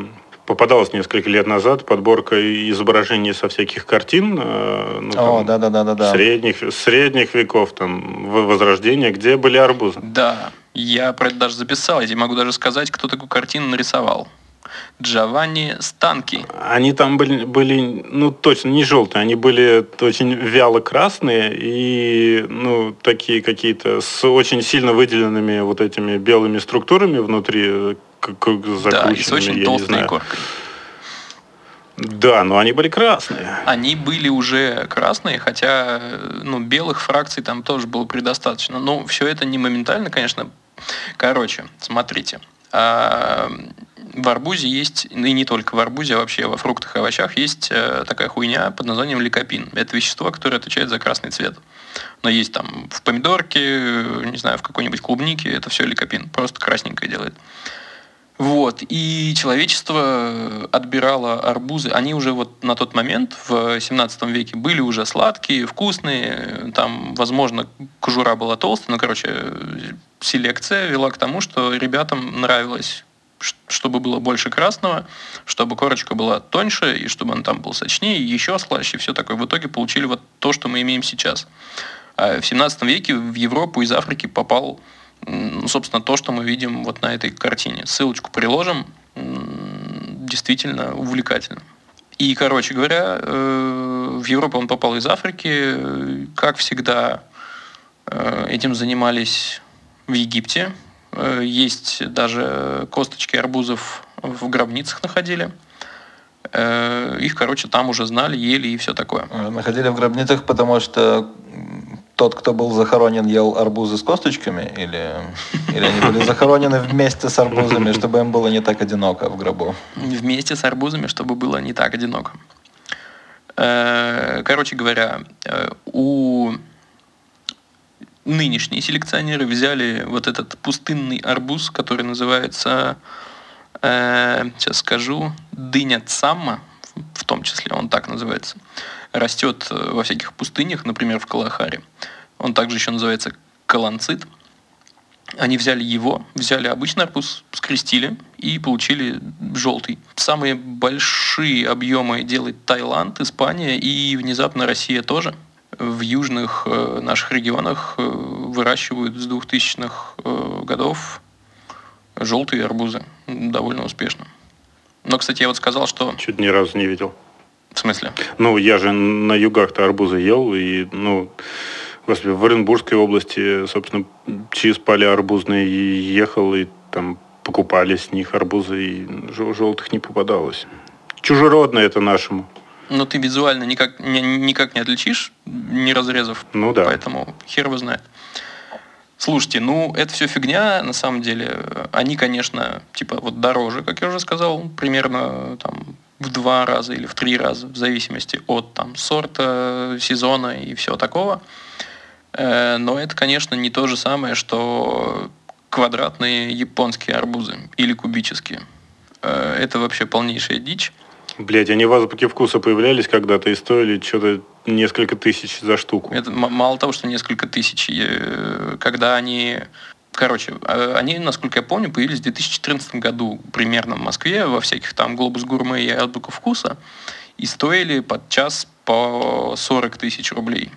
попадалась несколько лет назад подборка изображений со всяких картин, э, ну, О, там, да-да-да-да-да. средних, средних веков, там, в- Возрождения, где были арбузы. Да, я про это даже записал. Я тебе могу даже сказать, кто такую картину нарисовал. Джованни Станки. Они там были, были, ну, точно не желтые, они были очень вяло красные и, ну, такие какие-то с очень сильно выделенными вот этими белыми структурами внутри, как, как Да, и с очень толстой коркой. Да, но они были красные. Они были уже красные, хотя э, ну, белых фракций там тоже было предостаточно. Но все это не моментально, конечно. Короче, смотрите. В арбузе есть, ну и не только в арбузе, а вообще во фруктах и овощах есть э, такая хуйня под названием ликопин. Это вещество, которое отвечает за красный цвет. Но есть там в помидорке, э, не знаю, в какой-нибудь клубнике, это все ликопин. Просто красненькое делает. Вот. И человечество отбирало арбузы. Они уже вот на тот момент, в 17 веке, были уже сладкие, вкусные. Там, возможно, кожура была толстая. Но, короче, селекция вела к тому, что ребятам нравилось чтобы было больше красного, чтобы корочка была тоньше, и чтобы он там был сочнее, еще слаще, все такое. В итоге получили вот то, что мы имеем сейчас. А в 17 веке в Европу из Африки попал собственно, то, что мы видим вот на этой картине. Ссылочку приложим. Действительно увлекательно. И, короче говоря, э, в Европу он попал из Африки. Как всегда, э, этим занимались в Египте. Э, Есть даже косточки арбузов в гробницах находили. Э, Их, короче, там уже знали, ели и все такое. Э, Находили в гробницах, потому что тот, кто был захоронен, ел арбузы с косточками? Или, или они были захоронены вместе с арбузами, чтобы им было не так одиноко в гробу? вместе с арбузами, чтобы было не так одиноко. Короче говоря, у нынешние селекционеры взяли вот этот пустынный арбуз, который называется, э, сейчас скажу, дыня цамма, в том числе он так называется, растет э, во всяких пустынях, например, в Калахаре. Он также еще называется каланцит. Они взяли его, взяли обычный арбуз, скрестили и получили желтый. Самые большие объемы делает Таиланд, Испания и внезапно Россия тоже. В южных э, наших регионах э, выращивают с 2000-х э, годов желтые арбузы довольно успешно. Но, кстати, я вот сказал, что... Чуть ни разу не видел. В смысле? Ну, я же на югах-то арбузы ел, и, ну, господи, в Оренбургской области, собственно, через поля арбузные ехал, и там покупали с них арбузы, и жел- желтых не попадалось. Чужеродное это нашему. Но ты визуально никак, ни- никак не отличишь, не разрезав. Ну да. Поэтому хер его знает. Слушайте, ну, это все фигня, на самом деле. Они, конечно, типа вот дороже, как я уже сказал, примерно там в два раза или в три раза, в зависимости от там сорта, сезона и всего такого. Э, Но это, конечно, не то же самое, что квадратные японские арбузы или кубические. Э, Это вообще полнейшая дичь. Блять, они в азбуке вкуса появлялись когда-то и стоили что-то несколько тысяч за штуку. Это мало того, что несколько тысяч, э, когда они... Короче, э, они, насколько я помню, появились в 2014 году примерно в Москве, во всяких там Глобус Гурме и Азбука Вкуса, и стоили под час по 40 тысяч рублей.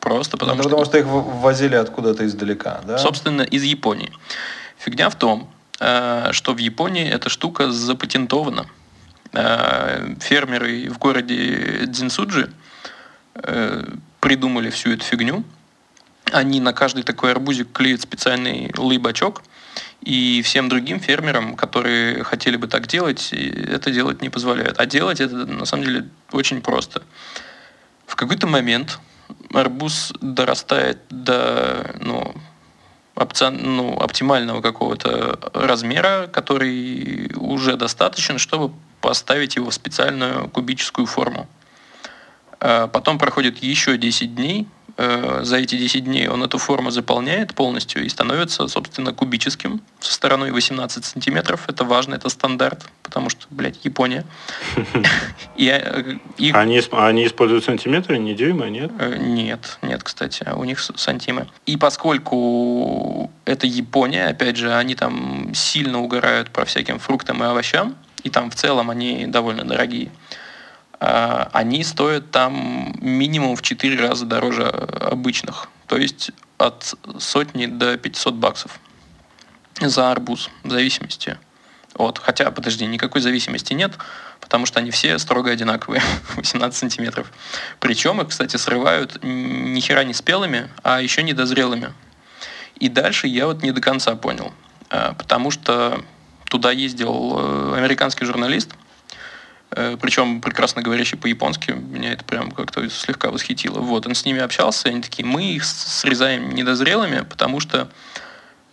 Просто потому Ну, что... потому что их в- ввозили откуда-то издалека, да? Собственно, из Японии. Фигня в том, э, что в Японии эта штука запатентована. Э, Фермеры в городе Дзинсуджи э, придумали всю эту фигню. Они на каждый такой арбузик клеят специальный лыбачок, и всем другим фермерам, которые хотели бы так делать, это делать не позволяют. А делать это на самом деле очень просто. В какой-то момент арбуз дорастает до ну, опци- ну, оптимального какого-то размера, который уже достаточен, чтобы поставить его в специальную кубическую форму. А Потом проходит еще 10 дней. Э, За эти 10 дней он эту форму заполняет полностью и становится, собственно, кубическим со стороной 18 сантиметров. Это важно, это стандарт, потому что, блядь, Япония. Э, Они, исп- они используют сантиметры, не дюймы, нет? Э, Нет, нет, кстати, а у них сантимы. И поскольку это Япония, опять же, они там сильно угорают по всяким фруктам и овощам, и там в целом они довольно дорогие, а, они стоят там минимум в 4 раза дороже обычных. То есть от сотни до 500 баксов за арбуз, в зависимости Вот. Хотя, подожди, никакой зависимости нет, потому что они все строго одинаковые, 18 сантиметров. Причем их, кстати, срывают ни хера не спелыми, а еще недозрелыми. И дальше я вот не до конца понял, а, потому что туда ездил э, американский журналист, э, причем прекрасно говорящий по-японски, меня это прям как-то слегка восхитило. Вот, он с ними общался, они такие, мы их срезаем недозрелыми, потому что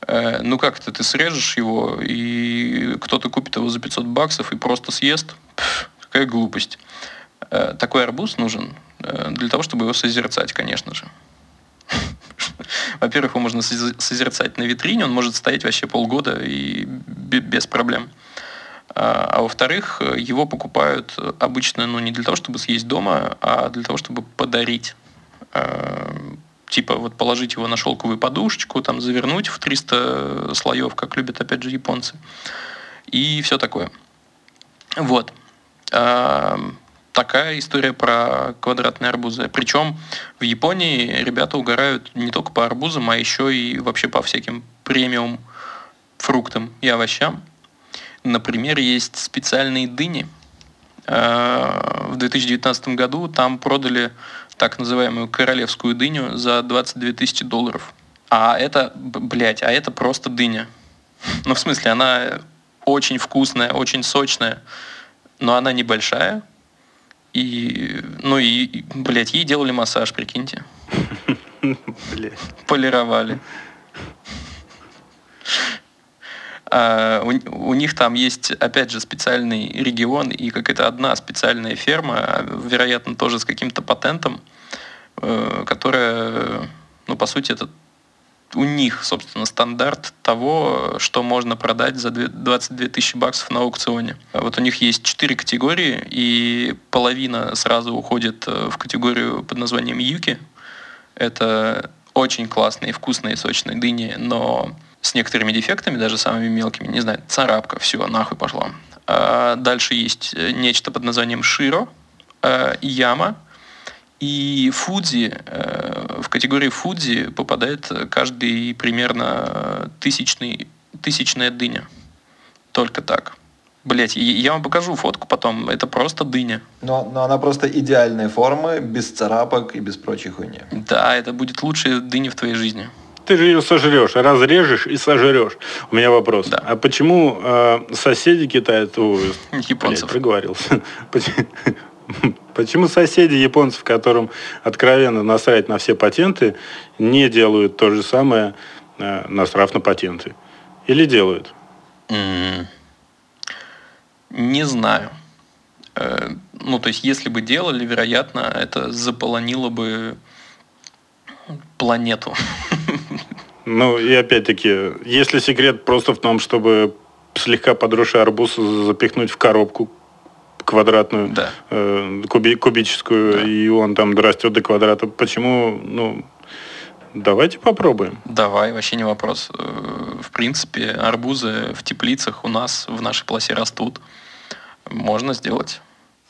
Э, ну как это, ты срежешь его, и кто-то купит его за 500 баксов и просто съест? Пфф, какая глупость. Э, такой арбуз нужен э, для того, чтобы его созерцать, конечно же. Во-первых, его можно созерцать на витрине, он может стоять вообще полгода и без проблем. А, а во-вторых, его покупают обычно ну, не для того, чтобы съесть дома, а для того, чтобы подарить типа вот положить его на шелковую подушечку, там завернуть в 300 слоев, как любят опять же японцы, и все такое. Вот. Такая история про квадратные арбузы. Причем в Японии ребята угорают не только по арбузам, а еще и вообще по всяким премиум фруктам и овощам. Например, есть специальные дыни. А, в 2019 году там продали так называемую королевскую дыню за 22 тысячи долларов. А это, блядь, а это просто дыня. Ну, в смысле, она очень вкусная, очень сочная, но она небольшая. И, ну и, блядь, ей делали массаж, прикиньте. Полировали. А, у, у них там есть, опять же, специальный регион и какая-то одна специальная ферма, вероятно, тоже с каким-то патентом, Э, которая, ну, по сути, это у них, собственно, стандарт того, что можно продать за 22 тысячи баксов на аукционе. Вот у них есть четыре категории, и половина сразу уходит э, в категорию под названием юки. Это очень классные, вкусные, сочные дыни, но с некоторыми дефектами, даже самыми мелкими, не знаю, царапка, все, нахуй пошла. А дальше есть э, нечто под названием широ, яма, и Фудзи, э, в категории Фудзи попадает каждый примерно тысячный, тысячная дыня. Только так. Блять, я вам покажу фотку потом. Это просто дыня. Но, но она просто идеальной формы, без царапок и без прочей хуйни. Да, это будет лучшая дыня в твоей жизни. Ты же ее сожрешь, разрежешь и сожрешь. У меня вопрос. Да. А почему э, соседи китайцев... Японцев. Блядь, проговорился. Почему соседи японцев, которым откровенно насрать на все патенты, не делают то же самое, э, насрав на патенты? Или делают? Не знаю. Э, ну, то есть, если бы делали, вероятно, это заполонило бы планету. Ну, и опять-таки, если секрет просто в том, чтобы слегка подросший арбуз запихнуть в коробку, квадратную, да. э, куби, кубическую, да. и он там растет до квадрата. Почему, ну, давайте попробуем. Давай, вообще не вопрос. Э, в принципе, арбузы в теплицах у нас в нашей полосе растут. Можно сделать.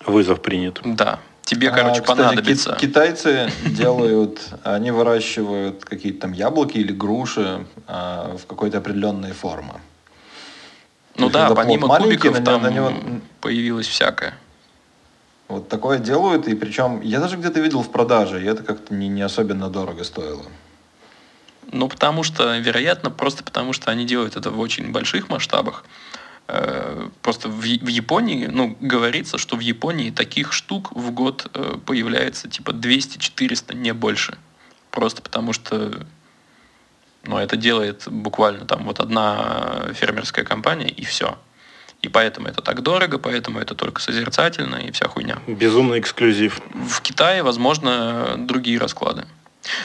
Вызов принят. Да. Тебе, а, короче, а, кстати, понадобится. Китайцы делают, они выращивают какие-то там яблоки или груши а, в какой-то определенной форме. Ну да, помимо кубиков на, там на него... появилось всякое. Вот такое делают, и причем я даже где-то видел в продаже, и это как-то не, не особенно дорого стоило. Ну, потому что, вероятно, просто потому что они делают это в очень больших масштабах. Э, просто в, в Японии, ну, говорится, что в Японии таких штук в год э, появляется типа 200-400, не больше. Просто потому что но это делает буквально там вот одна фермерская компания, и все. И поэтому это так дорого, поэтому это только созерцательно и вся хуйня. Безумный эксклюзив. В Китае, возможно, другие расклады.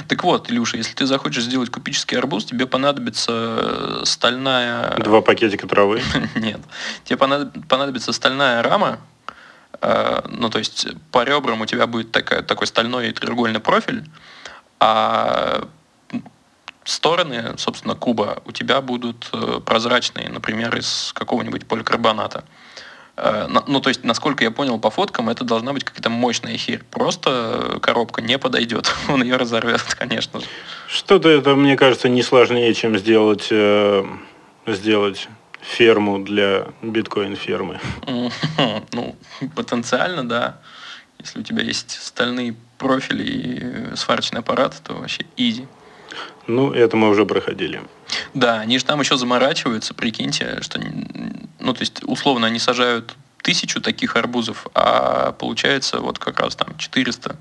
Так вот, Илюша, если ты захочешь сделать кубический арбуз, тебе понадобится стальная... Два пакетика травы? Нет. Тебе понадобится стальная рама, э, ну, то есть по ребрам у тебя будет такая, такой стальной треугольный профиль, а стороны, собственно, куба у тебя будут э, прозрачные, например, из какого-нибудь поликарбоната. Э, ну, то есть, насколько я понял по фоткам, это должна быть какая-то мощная херь. Просто коробка не подойдет. Он ее разорвет, конечно же. Что-то это, мне кажется, не сложнее, чем сделать, э, сделать ферму для биткоин-фермы. Ну, потенциально, да. Если у тебя есть стальные профили и сварочный аппарат, то вообще изи. Ну, это мы уже проходили. Да, они же там еще заморачиваются, прикиньте, что, ну, то есть, условно, они сажают тысячу таких арбузов, а получается вот как раз там 400.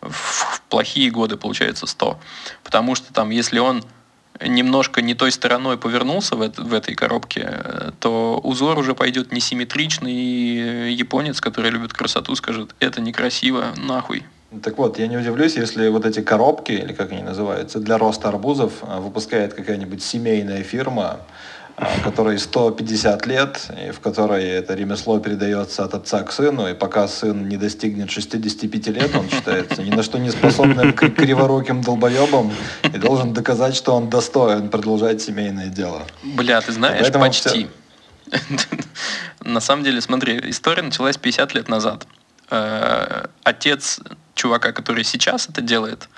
В плохие годы получается 100. Потому что там, если он немножко не той стороной повернулся в, это, в этой коробке, то узор уже пойдет несимметричный, и японец, который любит красоту, скажет, это некрасиво, нахуй. Так вот, я не удивлюсь, если вот эти коробки, или как они называются, для роста арбузов а, выпускает какая-нибудь семейная фирма, а, которой 150 лет, и в которой это ремесло передается от отца к сыну, и пока сын не достигнет 65 лет, он считается ни на что не способным криворуким долбоебом и должен доказать, что он достоин продолжать семейное дело. Бля, ты знаешь, Поэтому почти. На самом деле, смотри, история началась 50 лет назад. Э, отец чувака, который сейчас это делает,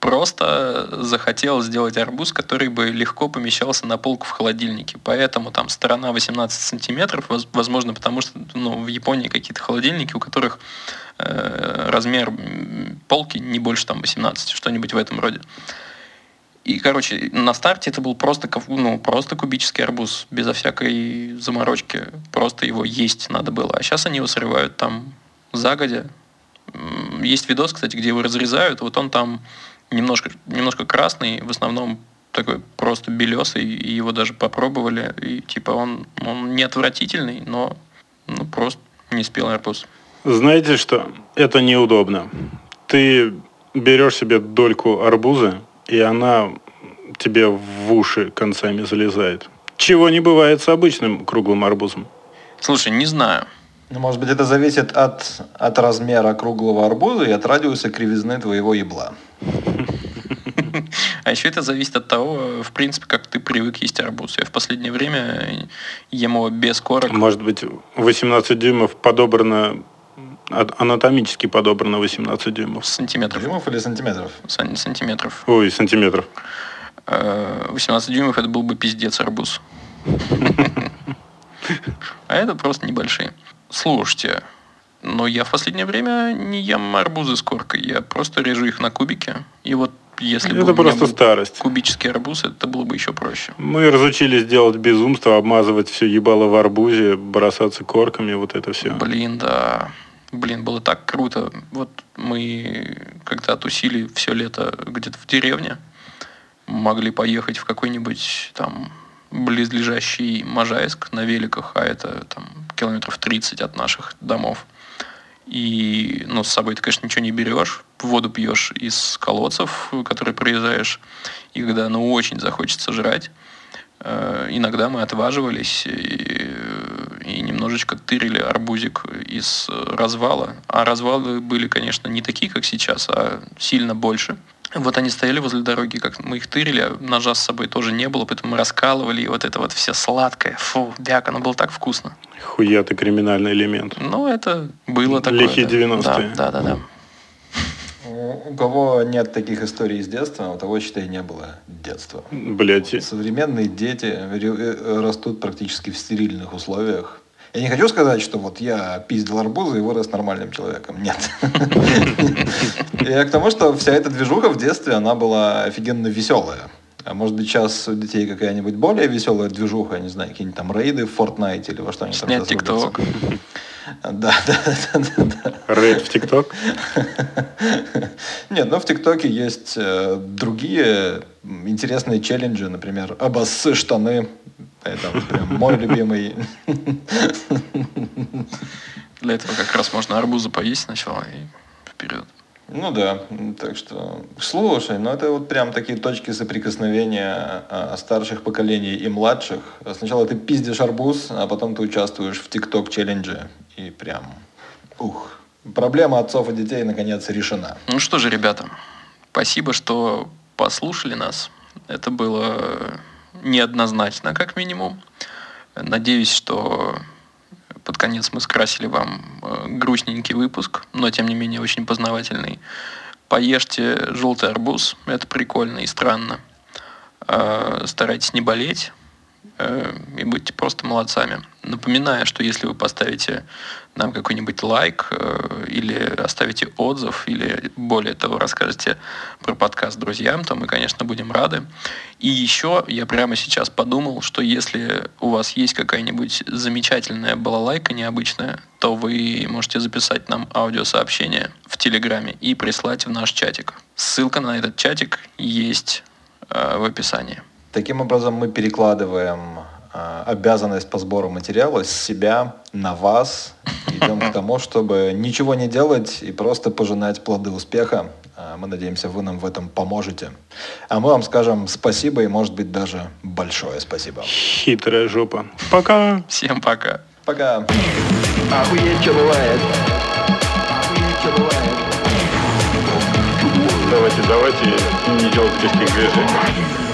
просто захотел сделать арбуз, который бы легко помещался на полку в холодильнике. Поэтому там сторона 18 сантиметров, возможно, потому что ну, в Японии какие-то холодильники, у которых э, размер полки не больше там 18, что-нибудь в этом роде. И, короче, на старте это был просто, ну, просто кубический арбуз, безо всякой заморочки. Просто его есть надо было. А сейчас они его срывают там загодя, есть видос, кстати, где его разрезают, вот он там немножко, немножко красный, в основном такой просто белесый, и его даже попробовали, и типа он, он не отвратительный, но ну, просто не спелый арбуз. Знаете что? Это неудобно. Ты берешь себе дольку арбуза, и она тебе в уши концами залезает. Чего не бывает с обычным круглым арбузом. Слушай, не знаю. Ну, может быть, это зависит от, от размера круглого арбуза и от радиуса кривизны твоего ебла. А еще это зависит от того, в принципе, как ты привык есть арбуз. Я в последнее время ем его без корок. Может быть, 18 дюймов подобрано анатомически подобрано 18 дюймов. Сантиметров. Дюймов или сантиметров? Сан- сантиметров. Ой, сантиметров. 18 э, дюймов это был бы пиздец арбуз. А это просто небольшие. Слушайте, но я в последнее время не ем арбузы с коркой, я просто режу их на кубики. И вот если это бы просто старость. кубический арбуз, это было бы еще проще. Мы разучились делать безумство, обмазывать все ебало в арбузе, бросаться корками, вот это все. Блин, да. Блин, было так круто. Вот мы когда тусили все лето где-то в деревне, могли поехать в какой-нибудь там близлежащий Можайск на великах, а это там километров 30 от наших домов. И, ну, с собой ты, конечно, ничего не берешь, воду пьешь из колодцев, которые проезжаешь, и когда, ну, очень захочется жрать, э, иногда мы отваживались и, и немножечко тырили арбузик из развала. А развалы были, конечно, не такие, как сейчас, а сильно больше. Вот они стояли возле дороги, как мы их тырили, ножа с собой тоже не было, поэтому мы раскалывали, и вот это вот все сладкое, фу, бяк, оно было так вкусно. Хуя ты криминальный элемент. Ну, это было такое. Лихие 90-е. Да, да, да. да. У кого нет таких историй из детства, у того, считай, не было детства. Блять. Современные дети э, растут практически в стерильных условиях. Я не хочу сказать, что вот я пиздил арбузы и вырос нормальным человеком. Нет. Я к тому, что вся эта движуха в детстве, она была офигенно веселая. А может быть, сейчас у детей какая-нибудь более веселая движуха, я не знаю, какие-нибудь там рейды в Fortnite или во что они там Снять ТикТок. Да, да, да, да. Рейд в ТикТок? Нет, ну в ТикТоке есть э, другие интересные челленджи, например, обоссы штаны. Это прям мой любимый. Для этого как раз можно арбузы поесть сначала и вперед. Ну да, так что слушай, ну это вот прям такие точки соприкосновения а, старших поколений и младших. Сначала ты пиздишь арбуз, а потом ты участвуешь в ТикТок челлендже и прям ух. Проблема отцов и детей наконец решена. Ну что же, ребята, спасибо, что послушали нас. Это было неоднозначно, как минимум. Надеюсь, что под конец мы скрасили вам э, грустненький выпуск, но тем не менее очень познавательный. Поешьте желтый арбуз, это прикольно и странно. Э, старайтесь не болеть, и будьте просто молодцами. Напоминаю, что если вы поставите нам какой-нибудь лайк э, или оставите отзыв, или более того, расскажете про подкаст друзьям, то мы, конечно, будем рады. И еще я прямо сейчас подумал, что если у вас есть какая-нибудь замечательная балалайка необычная, то вы можете записать нам аудиосообщение в Телеграме и прислать в наш чатик. Ссылка на этот чатик есть э, в описании. Таким образом, мы перекладываем э, обязанность по сбору материала с себя на вас. Идем к тому, чтобы ничего не делать и просто пожинать плоды успеха. Э, мы надеемся, вы нам в этом поможете. А мы вам скажем спасибо и, может быть, даже большое спасибо. Хитрая жопа. Пока. Всем пока. Пока. Охуеть, что бывает. Охуеть, что бывает. Давайте, давайте не делать резких движений.